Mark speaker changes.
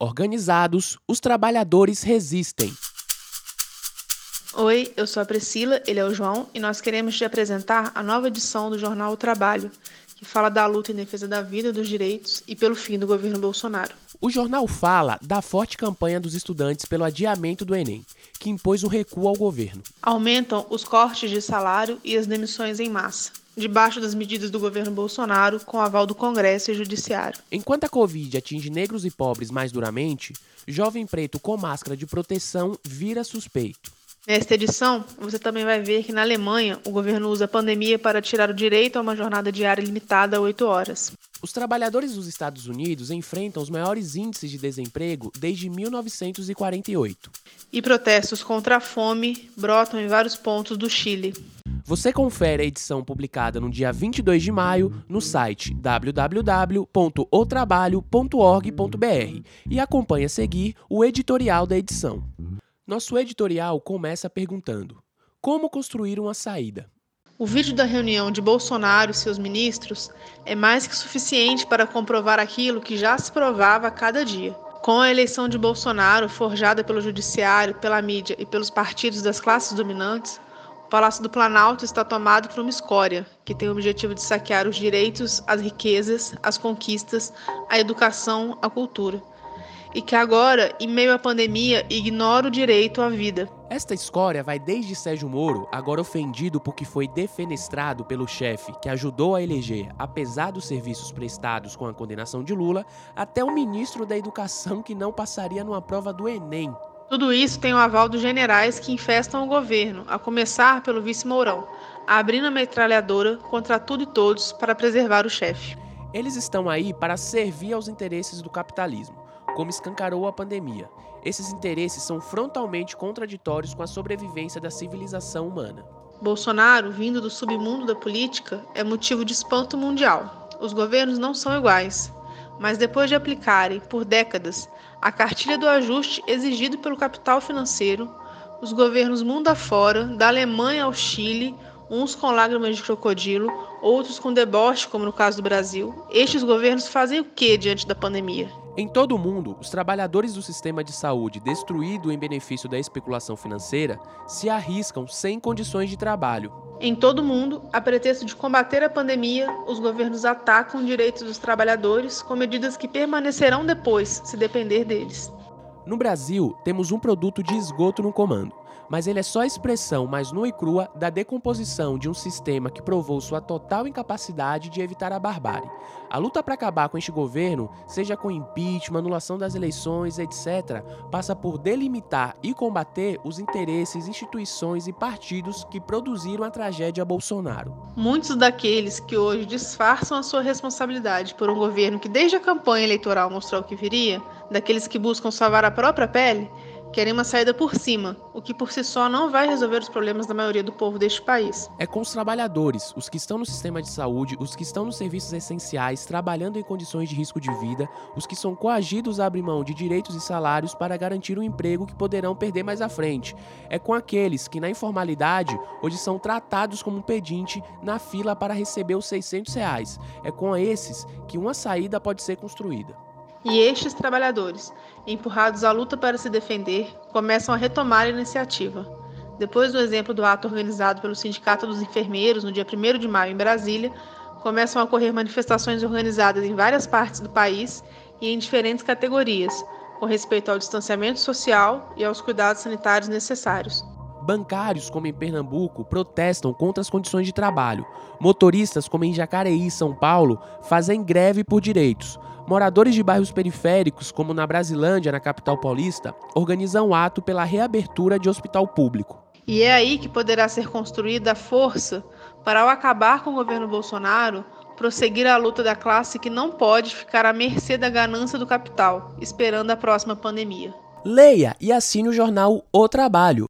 Speaker 1: Organizados, os trabalhadores resistem.
Speaker 2: Oi, eu sou a Priscila, ele é o João e nós queremos te apresentar a nova edição do jornal O Trabalho, que fala da luta em defesa da vida, dos direitos e pelo fim do governo Bolsonaro.
Speaker 1: O jornal fala da forte campanha dos estudantes pelo adiamento do Enem, que impôs um recuo ao governo.
Speaker 2: Aumentam os cortes de salário e as demissões em massa debaixo das medidas do governo Bolsonaro, com aval do Congresso e Judiciário.
Speaker 1: Enquanto a Covid atinge negros e pobres mais duramente, jovem preto com máscara de proteção vira suspeito.
Speaker 2: Nesta edição, você também vai ver que na Alemanha o governo usa a pandemia para tirar o direito a uma jornada diária limitada a 8 horas.
Speaker 1: Os trabalhadores dos Estados Unidos enfrentam os maiores índices de desemprego desde 1948.
Speaker 2: E protestos contra a fome brotam em vários pontos do Chile.
Speaker 1: Você confere a edição publicada no dia 22 de maio no site www.otrabalho.org.br e acompanhe a seguir o editorial da edição. Nosso editorial começa perguntando: Como construir uma saída?
Speaker 2: O vídeo da reunião de Bolsonaro e seus ministros é mais que suficiente para comprovar aquilo que já se provava a cada dia. Com a eleição de Bolsonaro, forjada pelo judiciário, pela mídia e pelos partidos das classes dominantes, o Palácio do Planalto está tomado por uma escória, que tem o objetivo de saquear os direitos, as riquezas, as conquistas, a educação, a cultura. E que agora, em meio à pandemia, ignora o direito à vida.
Speaker 1: Esta escória vai desde Sérgio Moro, agora ofendido porque foi defenestrado pelo chefe que ajudou a eleger, apesar dos serviços prestados com a condenação de Lula, até o ministro da Educação que não passaria numa prova do Enem.
Speaker 2: Tudo isso tem o aval dos generais que infestam o governo, a começar pelo vice Mourão, abrindo a metralhadora contra tudo e todos para preservar o chefe.
Speaker 1: Eles estão aí para servir aos interesses do capitalismo, como escancarou a pandemia. Esses interesses são frontalmente contraditórios com a sobrevivência da civilização humana.
Speaker 2: Bolsonaro, vindo do submundo da política, é motivo de espanto mundial. Os governos não são iguais, mas depois de aplicarem, por décadas, a cartilha do ajuste exigido pelo capital financeiro, os governos mundo afora, da Alemanha ao Chile, uns com lágrimas de crocodilo, outros com deboche, como no caso do Brasil, estes governos fazem o que diante da pandemia?
Speaker 1: Em todo o mundo, os trabalhadores do sistema de saúde destruído em benefício da especulação financeira se arriscam sem condições de trabalho.
Speaker 2: Em todo o mundo, a pretexto de combater a pandemia, os governos atacam direitos dos trabalhadores com medidas que permanecerão depois, se depender deles.
Speaker 1: No Brasil, temos um produto de esgoto no comando mas ele é só a expressão mais nua e crua da decomposição de um sistema que provou sua total incapacidade de evitar a barbárie. A luta para acabar com este governo, seja com impeachment, anulação das eleições, etc., passa por delimitar e combater os interesses, instituições e partidos que produziram a tragédia Bolsonaro.
Speaker 2: Muitos daqueles que hoje disfarçam a sua responsabilidade por um governo que desde a campanha eleitoral mostrou que viria, daqueles que buscam salvar a própria pele, Querem uma saída por cima, o que por si só não vai resolver os problemas da maioria do povo deste país.
Speaker 1: É com os trabalhadores, os que estão no sistema de saúde, os que estão nos serviços essenciais, trabalhando em condições de risco de vida, os que são coagidos a abrir mão de direitos e salários para garantir um emprego que poderão perder mais à frente. É com aqueles que, na informalidade, hoje são tratados como um pedinte na fila para receber os 600 reais. É com esses que uma saída pode ser construída.
Speaker 2: E estes trabalhadores, empurrados à luta para se defender, começam a retomar a iniciativa. Depois do exemplo do ato organizado pelo Sindicato dos Enfermeiros no dia 1 de maio em Brasília, começam a ocorrer manifestações organizadas em várias partes do país e em diferentes categorias, com respeito ao distanciamento social e aos cuidados sanitários necessários.
Speaker 1: Bancários, como em Pernambuco, protestam contra as condições de trabalho. Motoristas, como em Jacareí, São Paulo, fazem greve por direitos. Moradores de bairros periféricos, como na Brasilândia, na capital paulista, organizam ato pela reabertura de hospital público.
Speaker 2: E é aí que poderá ser construída a força para, ao acabar com o governo Bolsonaro, prosseguir a luta da classe que não pode ficar à mercê da ganância do capital, esperando a próxima pandemia.
Speaker 1: Leia e assine o jornal O Trabalho